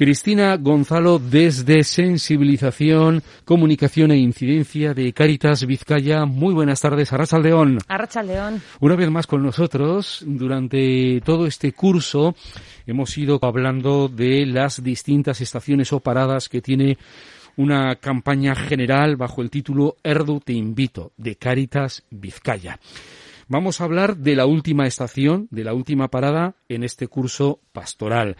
Cristina Gonzalo desde Sensibilización, Comunicación e Incidencia de Caritas Vizcaya. Muy buenas tardes, Arracha León. Arracha León. Una vez más con nosotros, durante todo este curso hemos ido hablando de las distintas estaciones o paradas que tiene una campaña general bajo el título Erdu te invito, de Caritas Vizcaya. Vamos a hablar de la última estación, de la última parada en este curso pastoral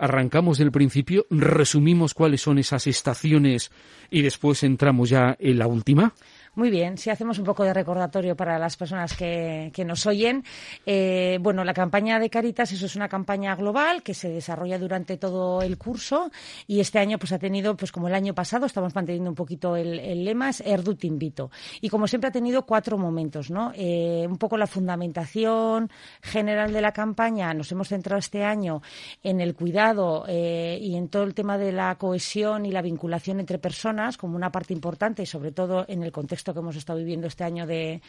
arrancamos del principio, resumimos cuáles son esas estaciones y después entramos ya en la última. Muy bien, si hacemos un poco de recordatorio para las personas que, nos oyen. Eh, bueno, la campaña de Caritas, eso es una campaña global que se desarrolla durante todo el curso y este año pues ha tenido, pues como el año pasado, estamos manteniendo un poquito el, lema, es Erdu te invito. Y como siempre ha tenido cuatro momentos, ¿no? Eh, un poco la fundamentación general de la campaña, nos hemos centrado este año en el cuidado eh, y en todo el tema de la cohesión y la vinculación entre personas como una parte importante, sobre todo en el contexto que hemos estado viviendo este año de,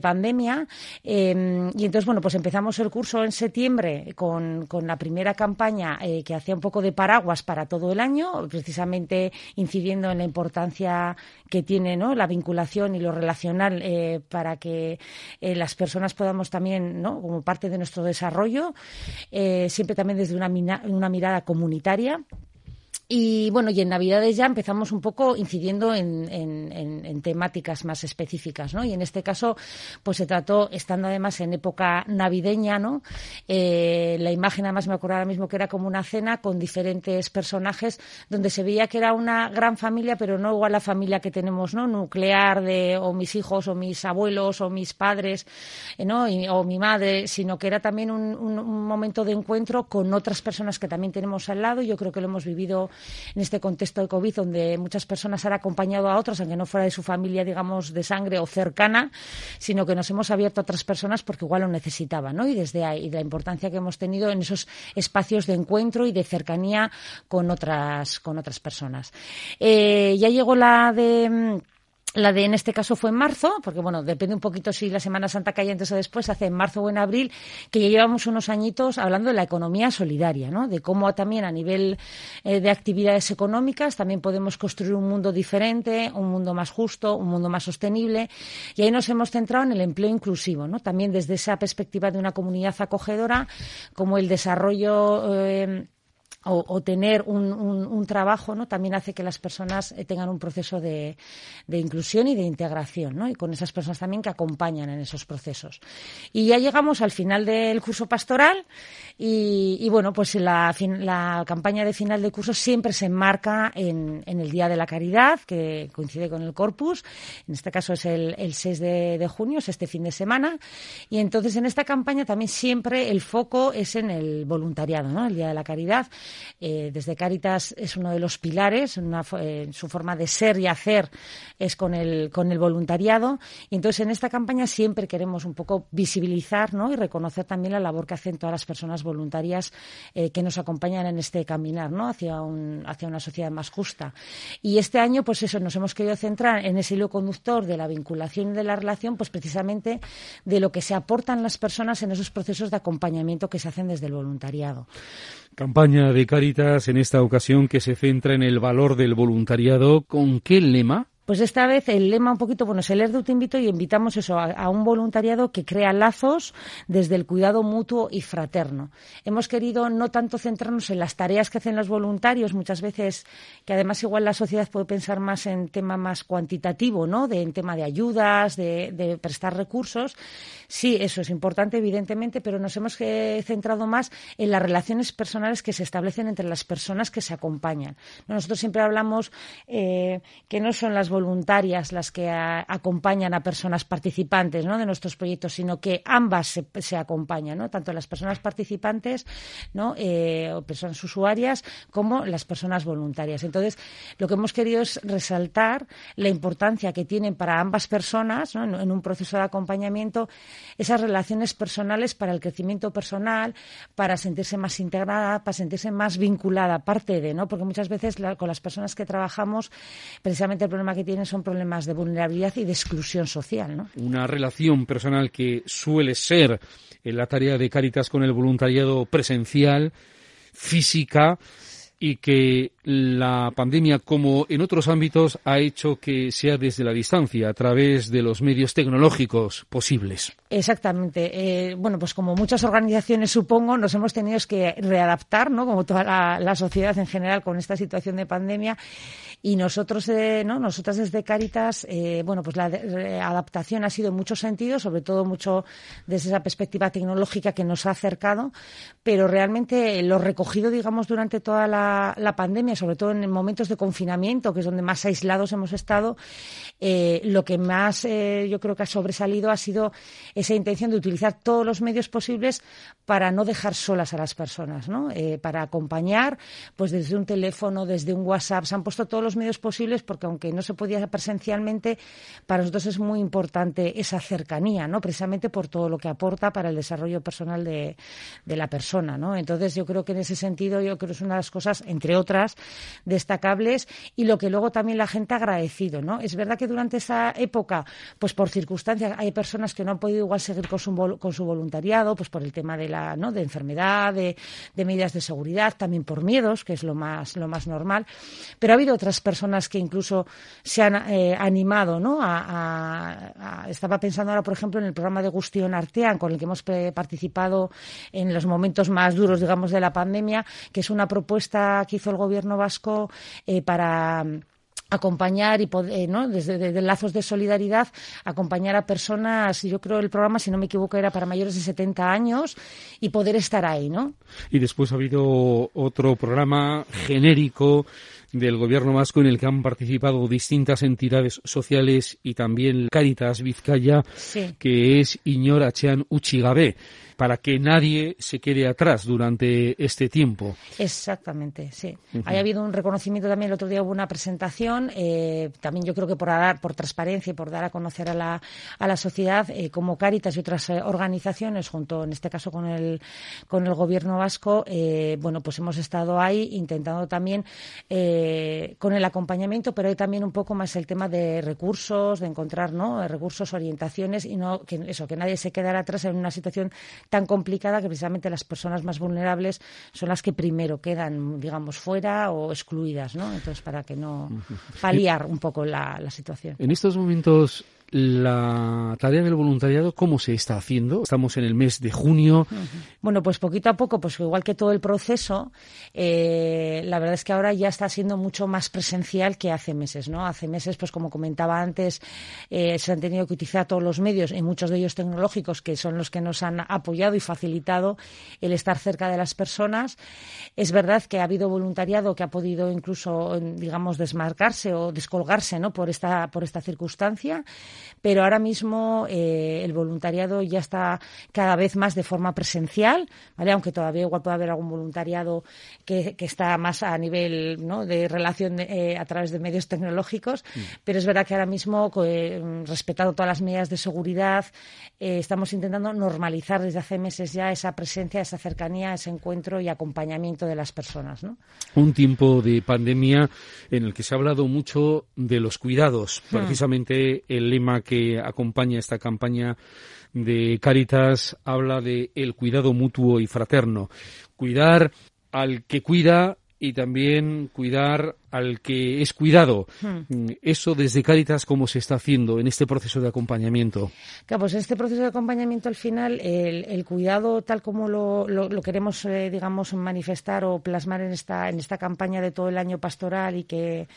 pandemia. Em, y entonces, bueno, pues empezamos el curso en septiembre con, la primera campaña eh, que hacía un poco de paraguas para todo el año, precisamente incidiendo en la importancia que tiene ¿no? la vinculación y lo relacional eh, para que eh, las personas podamos también, ¿no? como parte de nuestro desarrollo, siempre también desde una, una mirada comunitaria. Y bueno, y en Navidades ya empezamos un poco incidiendo en, en, temáticas más específicas, ¿no? Y en este caso, pues se trató, estando además en época navideña, ¿no? Eh, la imagen, además me acuerdo ahora mismo que era como una cena con diferentes personajes, donde se veía que era una gran familia, pero no igual la familia que tenemos, ¿no? Nuclear de, o mis hijos, o mis abuelos, o mis padres, ¿no? o mi madre, sino que era también un, un, un momento de encuentro con otras personas que también tenemos al lado. Yo creo que lo hemos vivido en este contexto de COVID, donde muchas personas han acompañado a otras, aunque no fuera de su familia, digamos, de sangre o cercana, sino que nos hemos abierto a otras personas porque igual lo necesitaban, ¿no? Y desde ahí, la importancia que hemos tenido en esos espacios de encuentro y de cercanía con otras, con otras personas. Eh, ya llegó la de mm, la de en este caso fue en marzo, porque bueno, depende un poquito si la Semana Santa cae antes o después, hace en marzo o en abril, que ya llevamos unos añitos hablando de la economía solidaria, ¿no? De cómo también a nivel eh, de actividades económicas también podemos construir un mundo diferente, un mundo más justo, un mundo más sostenible. Y ahí nos hemos centrado en el empleo inclusivo, ¿no? También desde esa perspectiva de una comunidad acogedora, como el desarrollo eh, o, tener un, un, trabajo ¿no? también hace que las personas eh, tengan un proceso de, de, inclusión y de integración, ¿no? y con esas personas también que acompañan en esos procesos. Y ya llegamos al final del curso pastoral y, y bueno, pues la, la, campaña de final de curso siempre se enmarca en, en, el Día de la Caridad, que coincide con el Corpus, en este caso es el, el 6 de, de junio, es este fin de semana, y entonces en esta campaña también siempre el foco es en el voluntariado, ¿no? el Día de la Caridad eh, desde Caritas es uno de los pilares, eh, su forma de ser y hacer es con el, con el voluntariado. Y entonces en esta campaña siempre queremos un poco visibilizar ¿no? y reconocer también la labor que hacen todas las personas voluntarias eh, que nos acompañan en este caminar ¿no? hacia, hacia una sociedad más justa. Y este año, pues eso, nos hemos querido centrar en ese hilo conductor de la vinculación y de la relación, pues precisamente de lo que se aportan las personas en esos procesos de acompañamiento que se hacen desde el voluntariado. Campaña de Caritas en esta ocasión que se centra en el valor del voluntariado. ¿Con qué lema? Pues esta vez el lema un poquito, bueno, es el Erdu te invito y invitamos eso a, un voluntariado que crea lazos desde el cuidado mutuo y fraterno. Hemos querido no tanto centrarnos en las tareas que hacen los voluntarios, muchas veces que además igual la sociedad puede pensar más en tema más cuantitativo, ¿no? De, en tema de ayudas, de, prestar recursos. Sí, eso es importante, evidentemente, pero nos hemos eh, centrado más en las relaciones personales que se establecen entre las personas que se acompañan. Nosotros siempre hablamos eh, que no son las voluntarias las que acompañan a personas participantes de nuestros proyectos, sino que ambas se, se acompañan, tanto las personas participantes. Eh, o personas usuarias como las personas voluntarias. Entonces, lo que hemos querido es resaltar la importancia que tienen para ambas personas en, en un proceso de acompañamiento esas relaciones personales para el crecimiento personal, para sentirse más integrada, para sentirse más vinculada, parte de, ¿no? Porque muchas veces con las personas que trabajamos, precisamente el problema que tienen son problemas de vulnerabilidad y de exclusión social, ¿no? Una relación personal que suele ser en la tarea de Cáritas con el voluntariado presencial, física, y que la pandemia, como en otros ámbitos, ha hecho que sea desde la distancia, a través de los medios tecnológicos posibles. Exactamente. Eh, bueno, pues como muchas organizaciones, supongo, nos hemos tenido que readaptar, ¿no? Como toda la, la sociedad en general con esta situación de pandemia. Y nosotros, eh, ¿no? Nosotras desde Caritas, eh, bueno, pues la adaptación ha sido en muchos sentidos, sobre todo mucho desde esa perspectiva tecnológica que nos ha acercado, pero realmente lo recogido, digamos, durante toda la, la pandemia, sobre todo en momentos de confinamiento, que es donde más aislados hemos estado, eh, lo que más eh, yo creo que ha sobresalido ha sido esa intención de utilizar todos los medios posibles para no dejar solas a las personas, ¿no? Eh, para acompañar, pues desde un teléfono, desde un WhatsApp, se han puesto todos los medios posibles porque aunque no se podía presencialmente, para nosotros es muy importante esa cercanía, ¿no? Precisamente por todo lo que aporta para el desarrollo personal de, de la persona, ¿no? Entonces yo creo que en ese sentido yo creo que es una de las cosas, entre otras, destacables y lo que luego también la gente ha agradecido, ¿no? Es verdad que durante esa época, pues por circunstancias, hay personas que no han podido igual seguir con su, con su voluntariado, pues por el tema de la, ¿no? De enfermedad, de, medidas de seguridad, también por miedos, que es lo más, lo más normal. Pero ha habido otras personas que incluso se han eh, animado, ¿no? A, estaba pensando ahora, por ejemplo, en el programa de Gustion Artean, con el que hemos participado en los momentos más duros, digamos, de la pandemia, que es una propuesta que hizo el gobierno vasco eh, para acompañar y poder, eh, ¿no? Desde, lazos de solidaridad, acompañar a personas, yo creo el programa, si no me equivoco, era para mayores de 70 años y poder estar ahí, ¿no? Y después ha habido otro programa genérico del gobierno vasco en el que han participado distintas entidades sociales y también Caritas Vizcaya, sí. que es Iñor Achean Uchigabe para que nadie se quede atrás durante este tiempo. Exactamente, sí. Uh -huh. Ha habido un reconocimiento también, el otro día hubo una presentación, eh, también yo creo que por dar, por transparencia y por dar a conocer a la, a la sociedad, eh, como Cáritas y otras eh, organizaciones, junto en este caso con el, con el gobierno vasco, eh, bueno, pues hemos estado ahí intentando también eh, con el acompañamiento, pero hay también un poco más el tema de recursos, de encontrar, ¿no? Recursos, orientaciones y no, que eso, que nadie se quedara atrás en una situación tan complicada que precisamente las personas más vulnerables son las que primero quedan, digamos, fuera o excluidas, ¿no? Entonces, para que no paliar un poco la, la situación. En estos momentos la tarea del voluntariado, ¿cómo se está haciendo? Estamos en el mes de junio. Bueno, pues poquito a poco, pues igual que todo el proceso, eh, la verdad es que ahora ya está siendo mucho más presencial que hace meses, ¿no? Hace meses, pues como comentaba antes, eh, se han tenido que utilizar todos los medios, y muchos de ellos tecnológicos, que son los que nos han apoyado y facilitado el estar cerca de las personas. Es verdad que ha habido voluntariado que ha podido incluso, digamos, desmarcarse o descolgarse, ¿no? Por esta, por esta circunstancia pero ahora mismo eh, el voluntariado ya está cada vez más de forma presencial, ¿vale? aunque todavía igual puede haber algún voluntariado que, que está más a nivel ¿no? de relación de, eh, a través de medios tecnológicos, mm. pero es verdad que ahora mismo, eh, respetando todas las medidas de seguridad, eh, estamos intentando normalizar desde hace meses ya esa presencia, esa cercanía, ese encuentro y acompañamiento de las personas. ¿no? Un tiempo de pandemia en el que se ha hablado mucho de los cuidados, mm. precisamente el lema que acompaña esta campaña de Caritas habla de el cuidado mutuo y fraterno. Cuidar al que cuida y también cuidar al que es cuidado. Hmm. Eso desde Cáritas, ¿cómo se está haciendo en este proceso de acompañamiento? Claro, pues en este proceso de acompañamiento, al final, el, el cuidado tal como lo, lo, lo queremos, eh, digamos, manifestar o plasmar en esta, en esta campaña de todo el año pastoral y que,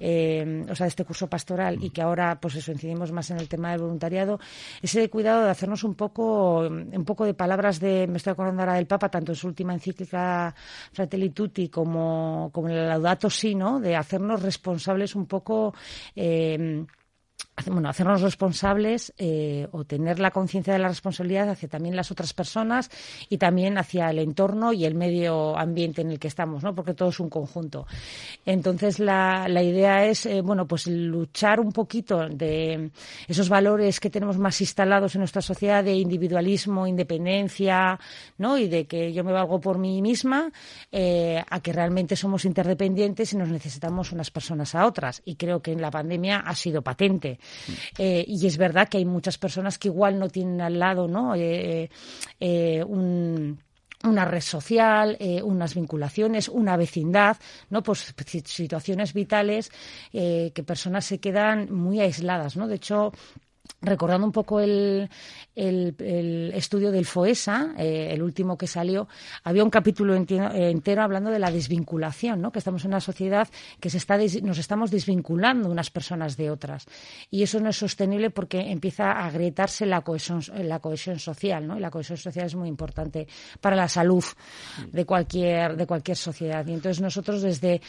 eh, o sea, este curso pastoral hmm. y que ahora, pues eso, incidimos más en el tema del voluntariado, ese cuidado de hacernos un poco, un poco de palabras de, me estoy acordando ahora del Papa, tanto en su última encíclica Fratelli Tutti como, como el Laudato Si, ¿no? De hacernos responsables un poco. Eh, bueno, hacernos responsables eh, o tener la conciencia de la responsabilidad hacia también las otras personas y también hacia el entorno y el medio ambiente en el que estamos, ¿no? Porque todo es un conjunto. Entonces, la, la idea es, eh, bueno, pues luchar un poquito de esos valores que tenemos más instalados en nuestra sociedad de individualismo, independencia, ¿no? Y de que yo me valgo por mí misma, eh, a que realmente somos interdependientes y nos necesitamos unas personas a otras. Y creo que en la pandemia ha sido patente. Eh, y es verdad que hay muchas personas que igual no tienen al lado ¿no? Eh, eh, una red social, unas vinculaciones, una vecindad, ¿no? Pues situaciones vitales que personas se quedan muy aisladas, ¿no? De hecho, recordando un poco el, el, estudio del FOESA, eh, el último que salió, había un capítulo entero, hablando de la desvinculación, ¿no? que estamos en una sociedad que se está nos estamos desvinculando unas personas de otras. Y eso no es sostenible porque empieza a agrietarse la cohesión, la cohesión social. ¿no? Y la cohesión social es muy importante para la salud de cualquier, de cualquier sociedad. Y entonces nosotros desde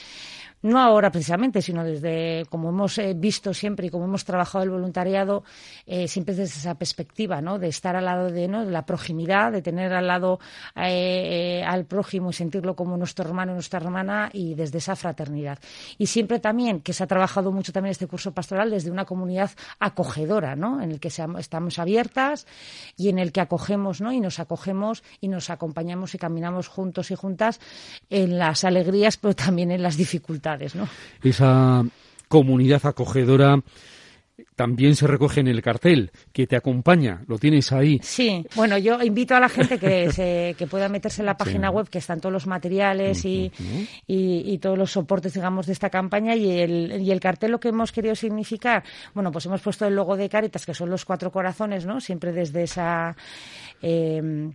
no ahora precisamente, sino desde como hemos eh, visto siempre y como hemos trabajado el voluntariado, eh, siempre desde esa perspectiva, ¿no? De estar al lado de, ¿no? de la proximidad, de tener al lado eh, al prójimo y sentirlo como nuestro hermano y nuestra hermana y desde esa fraternidad. Y siempre también, que se ha trabajado mucho también este curso pastoral desde una comunidad acogedora, ¿no? En el que estamos abiertas y en el que acogemos, ¿no? Y nos acogemos y nos acompañamos y caminamos juntos y juntas en las alegrías, pero también en las dificultades. Esa comunidad acogedora también se recoge en el cartel que te acompaña, lo tienes ahí. Sí, bueno, yo invito a la gente que, se, que pueda meterse en la página web, que están todos los materiales y, y, todos los soportes, digamos, de esta campaña y el, y el cartel lo que hemos querido significar, bueno, pues hemos puesto el logo de Caritas, que son los cuatro corazones, ¿no? Siempre desde esa... Eh,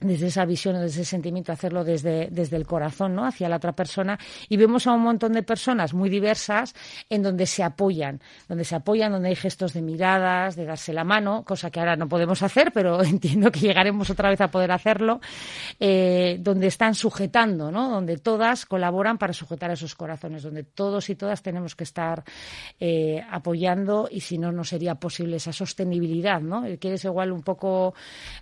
desde esa visión, desde ese sentimiento, hacerlo desde, desde el corazón, ¿no? Hacia la otra persona. Y vemos a un montón de personas muy diversas en donde se apoyan, donde se apoyan, donde hay gestos de miradas, de darse la mano, cosa que ahora no podemos hacer, pero entiendo que llegaremos otra vez a poder hacerlo, eh, donde están sujetando, ¿no? Donde todas colaboran para sujetar esos corazones, donde todos y todas tenemos que estar eh, apoyando y si no, no sería posible esa sostenibilidad, ¿no? Que es igual un poco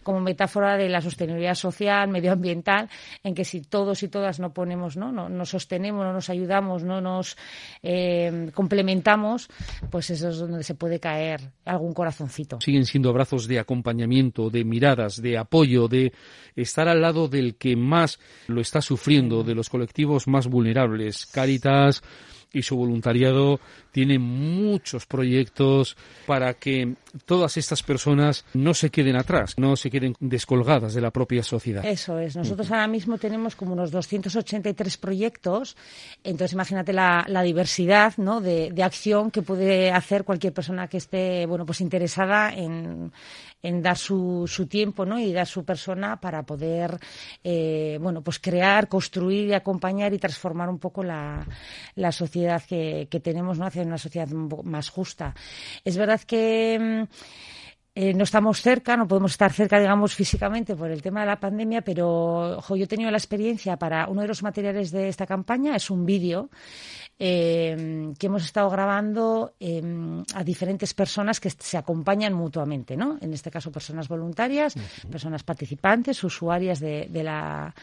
como metáfora de la sostenibilidad social, medioambiental, en que si todos y todas no ponemos, no, no nos sostenemos, no nos ayudamos, no nos eh, complementamos, pues eso es donde se puede caer algún corazoncito. Siguen siendo abrazos de acompañamiento, de miradas, de apoyo, de estar al lado del que más lo está sufriendo, de los colectivos más vulnerables. Caritas y su voluntariado tiene muchos proyectos para que todas estas personas no se queden atrás, no se queden descolgadas de la propia sociedad. Eso es. Nosotros ahora mismo tenemos como unos 283 proyectos. Entonces, imagínate la, diversidad ¿no? de, acción que puede hacer cualquier persona que esté bueno, pues interesada en, dar su, su, tiempo ¿no? y dar su persona para poder eh, bueno, pues crear, construir y acompañar y transformar un poco la, sociedad que, que tenemos ¿no? hacia una sociedad más justa. Es verdad que mm, eh, no estamos cerca, no podemos estar cerca, digamos, físicamente por el tema de la pandemia, pero yo he tenido la experiencia para uno de los materiales de esta campaña, es un vídeo eh, que hemos estado grabando em, a diferentes personas que se acompañan mutuamente, ¿no? En este caso, personas voluntarias, personas participantes, usuarias de, la,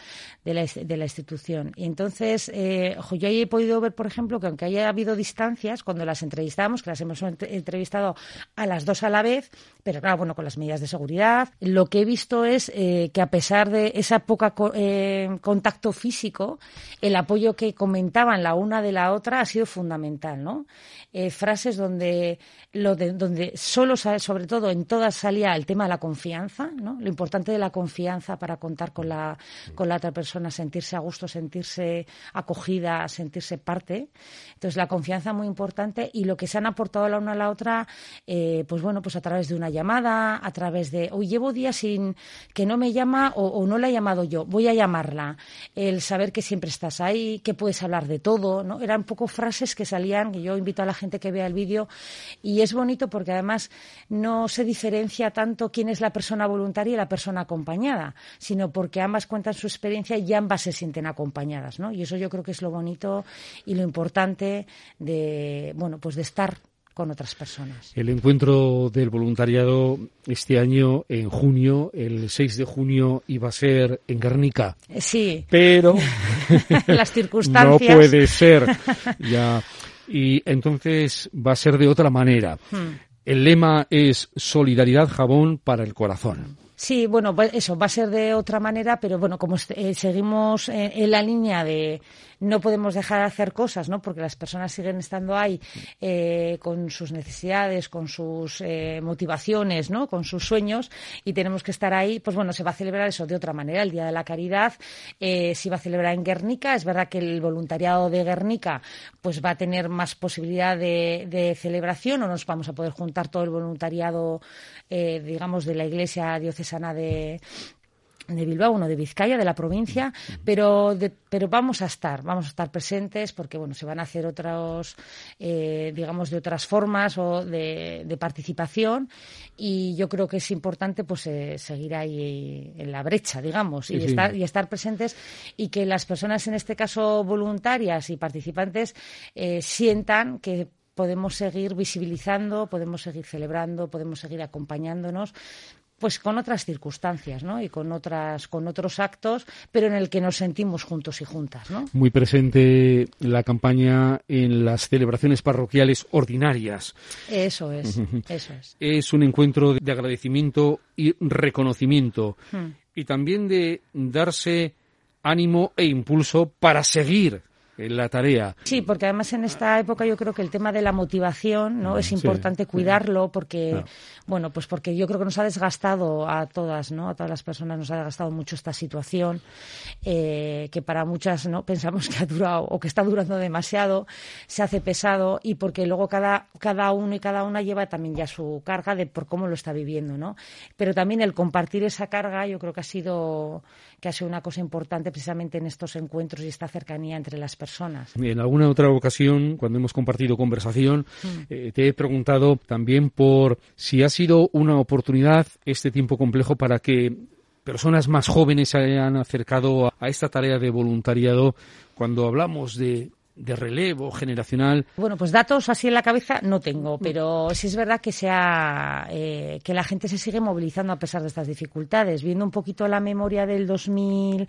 de, la, institución. Y entonces, eh, yo ahí he podido ver, por ejemplo, que aunque haya habido distancias, cuando las entrevistamos, que las hemos entrevistado a las dos a la vez, pero claro, bueno, con las medidas de seguridad, lo que he visto es eh, que a pesar de esa poca eh, contacto físico, el apoyo que comentaban la una de la otra, ha sido fundamental, ¿no? Eh, frases donde, lo de, donde solo, sobre todo en todas salía el tema de la confianza, ¿no? Lo importante de la confianza para contar con la, con la otra persona, sentirse a gusto, sentirse acogida, sentirse parte. Entonces, la confianza muy importante y lo que se han aportado la una a la otra, eh, pues bueno, pues a través de una llamada, a través de, hoy llevo días sin que no me llama o, o no la he llamado yo, voy a llamarla. El saber que siempre estás ahí, que puedes hablar de todo, ¿no? Era poco frases que salían, que yo invito a la gente que vea el vídeo, y es bonito porque además no se diferencia tanto quién es la persona voluntaria y la persona acompañada, sino porque ambas cuentan su experiencia y ambas se sienten acompañadas, ¿no? Y eso yo creo que es lo bonito y lo importante de, bueno, pues de estar con otras personas. El encuentro del voluntariado este año, en junio, el 6 de junio, iba a ser en Guernica. Eh, sí. Pero. Las circunstancias. no puede ser. Ya. Y entonces va a ser de otra manera. Hmm. El lema es Solidaridad Jabón para el Corazón. Sí, bueno, eso va a ser de otra manera, pero bueno, como eh, seguimos en, la línea de no podemos dejar de hacer cosas, ¿no? Porque las personas siguen estando ahí eh, con sus necesidades, con sus eh, motivaciones, ¿no? Con sus sueños y tenemos que estar ahí. Pues bueno, se va a celebrar eso de otra manera. El Día de la Caridad eh, se va a celebrar en Guernica. Es verdad que el voluntariado de Guernica pues va a tener más posibilidad de, de celebración o nos vamos a poder juntar todo el voluntariado, eh, digamos, de la Iglesia diocesana de de Bilbao, uno de Vizcaya, de la provincia, pero, pero vamos a estar, vamos a estar presentes porque, bueno, se van a hacer otros, eh, digamos, de otras formas o de, participación y yo creo que es importante, pues, eh, seguir ahí en la brecha, digamos, y, Estar, y estar presentes y que las personas, en este caso voluntarias y participantes, eh, sientan que podemos seguir visibilizando, podemos seguir celebrando, podemos seguir acompañándonos pues con otras circunstancias, ¿no? Y con otras, con otros actos, pero en el que nos sentimos juntos y juntas, ¿no? Muy presente la campaña en las celebraciones parroquiales ordinarias. Eso es, eso es. Es un encuentro de agradecimiento y reconocimiento hmm. y también de darse ánimo e impulso para seguir la tarea. Sí, porque además en esta época yo creo que el tema de la motivación no es importante cuidarlo porque bueno, pues porque yo creo que nos ha desgastado a todas, ¿no? A todas las personas nos ha desgastado mucho esta situación eh, que para muchas no pensamos que ha durado o que está durando demasiado, se hace pesado y porque luego cada cada uno y cada una lleva también ya su carga de por cómo lo está viviendo, ¿no? Pero también el compartir esa carga yo creo que ha sido que ha sido una cosa importante precisamente en estos encuentros y esta cercanía entre las personas. En alguna otra ocasión, cuando hemos compartido conversación, mm. eh, te he preguntado también por si ha sido una oportunidad este tiempo complejo para que personas más jóvenes se hayan acercado a esta tarea de voluntariado cuando hablamos de de relevo generacional? Bueno, pues datos así en la cabeza no tengo, pero sí es verdad que sea eh, que la gente se sigue movilizando a pesar de estas dificultades. Viendo un poquito la memoria del 2000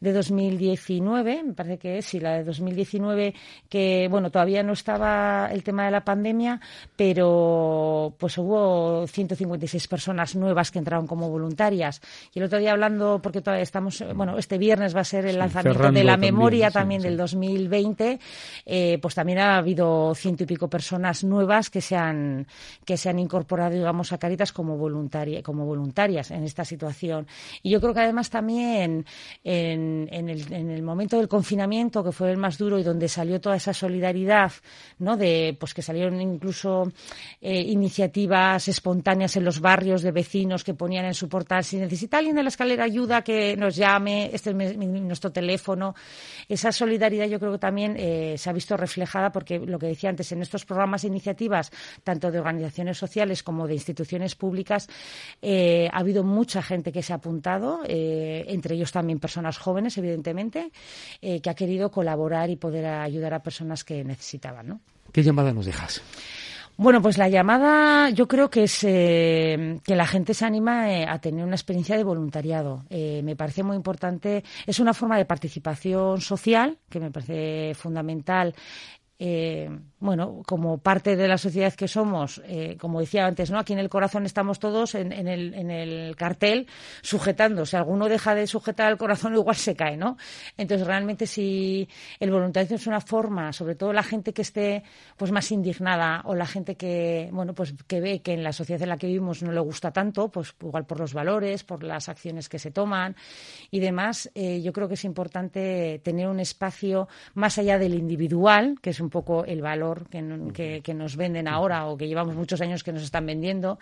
de 2019, me parece que es, sí, la de 2019, que, bueno, todavía no estaba el tema de la pandemia, pero pues hubo 156 personas nuevas que entraron como voluntarias. Y el otro día hablando, porque todavía estamos, bueno, este viernes va a ser el lanzamiento de la memoria también, del 2020, eh, pues también ha habido ciento y pico personas nuevas que se han, que se han incorporado, digamos, a Caritas como, voluntaria, como voluntarias en esta situación. Y yo creo que además también en en, el, momento del confinamiento, que fue el más duro y donde salió toda esa solidaridad, ¿no? De, pues que salieron incluso eh, iniciativas espontáneas en los barrios de vecinos que ponían en su portal, si necesita alguien de la escalera ayuda, que nos llame, este es nuestro teléfono. Esa solidaridad yo creo que también eh, se ha visto reflejada porque lo que decía antes, en estos programas e iniciativas, tanto de organizaciones sociales como de instituciones públicas, eh, ha habido mucha gente que se ha apuntado, entre ellos también personas jóvenes evidentemente, eh, que ha querido colaborar y poder ayudar a personas que necesitaban. ¿no? ¿Qué llamada nos dejas? Bueno, pues la llamada yo creo que es eh, que la gente se anima eh, a tener una experiencia de voluntariado. me parece muy importante, es una forma de participación social que me parece fundamental eh, bueno, como parte de la sociedad que somos, eh, como decía antes, ¿no? Aquí en el corazón estamos todos en, el, en el cartel sujetando. Si alguno deja de sujetar el corazón, igual se cae, ¿no? Entonces, realmente, si el voluntariado es una forma, sobre todo la gente que esté pues más indignada o la gente que, bueno, pues que ve que en la sociedad en la que vivimos no le gusta tanto, pues igual por los valores, por las acciones que se toman y demás, eh, yo creo que es importante tener un espacio más allá del individual, que es un poco el valor que, que, nos venden ahora o que llevamos muchos años que nos están vendiendo.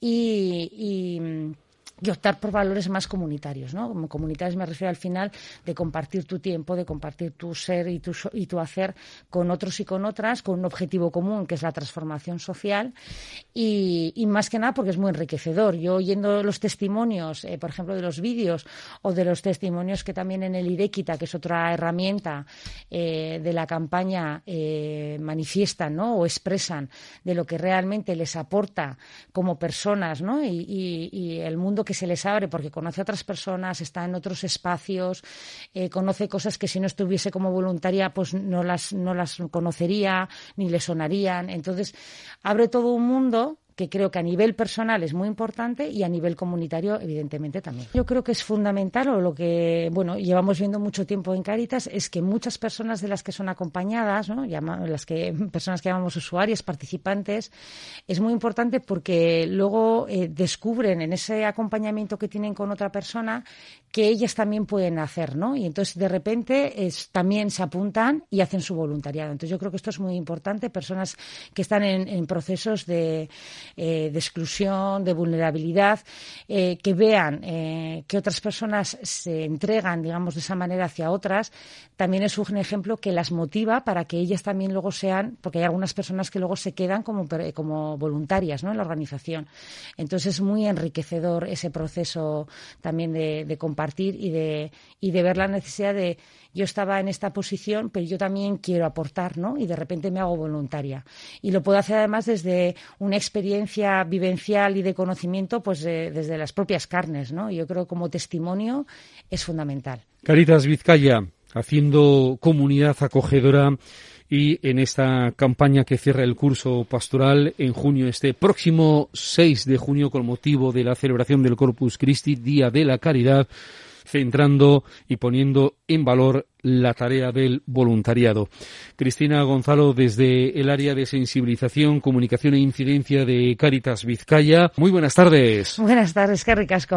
Y, y optar por valores más comunitarios, ¿no? Como comunitarios me refiero al final de compartir tu tiempo, de compartir tu ser y tu, y tu hacer con otros y con otras, con un objetivo común que es la transformación social y, y más que nada porque es muy enriquecedor. Yo oyendo los testimonios, eh, por ejemplo, de los vídeos o de los testimonios que también en el IDEQUITA, que es otra herramienta eh, de la campaña, eh, manifiestan ¿no? o expresan de lo que realmente les aporta como personas ¿no? y, y, y el mundo que se les abre porque conoce a otras personas, está en otros espacios, eh, conoce cosas que si no estuviese como voluntaria pues no las, no las conocería ni le sonarían. Entonces, abre todo un mundo que creo que a nivel personal es muy importante y a nivel comunitario, evidentemente, también. Yo creo que es fundamental, o lo que, bueno, llevamos viendo mucho tiempo en Caritas, es que muchas personas de las que son acompañadas, ¿no? las que, personas que llamamos usuarias, participantes, es muy importante porque luego eh, descubren en ese acompañamiento que tienen con otra persona que ellas también pueden hacer, ¿no? Y entonces, de repente, también se apuntan y hacen su voluntariado. Entonces, yo creo que esto es muy importante. Personas que están en procesos de, eh, de exclusión, de vulnerabilidad, eh, que vean eh, que otras personas se entregan, digamos, de esa manera hacia otras, también es un ejemplo que las motiva para que ellas también luego sean, porque hay algunas personas que luego se quedan como, como voluntarias ¿no? en la organización. Entonces es muy enriquecedor ese proceso también de, de compartir y de, y de ver la necesidad de yo estaba en esta posición, pero yo también quiero aportar, ¿no? Y de repente me hago voluntaria. Y lo puedo hacer además desde una experiencia vivencial y de conocimiento, pues desde las propias carnes, ¿no? Yo creo que como testimonio es fundamental. Caritas Vizcaya, haciendo comunidad acogedora y en esta campaña que cierra el curso pastoral en junio, este próximo 6 de junio, con motivo de la celebración del Corpus Christi, Día de la Caridad, centrando y poniendo en valor la tarea del voluntariado. Cristina Gonzalo, desde el área de sensibilización, comunicación e incidencia de Cáritas Vizcaya. Muy buenas tardes. Buenas tardes, qué ricasco.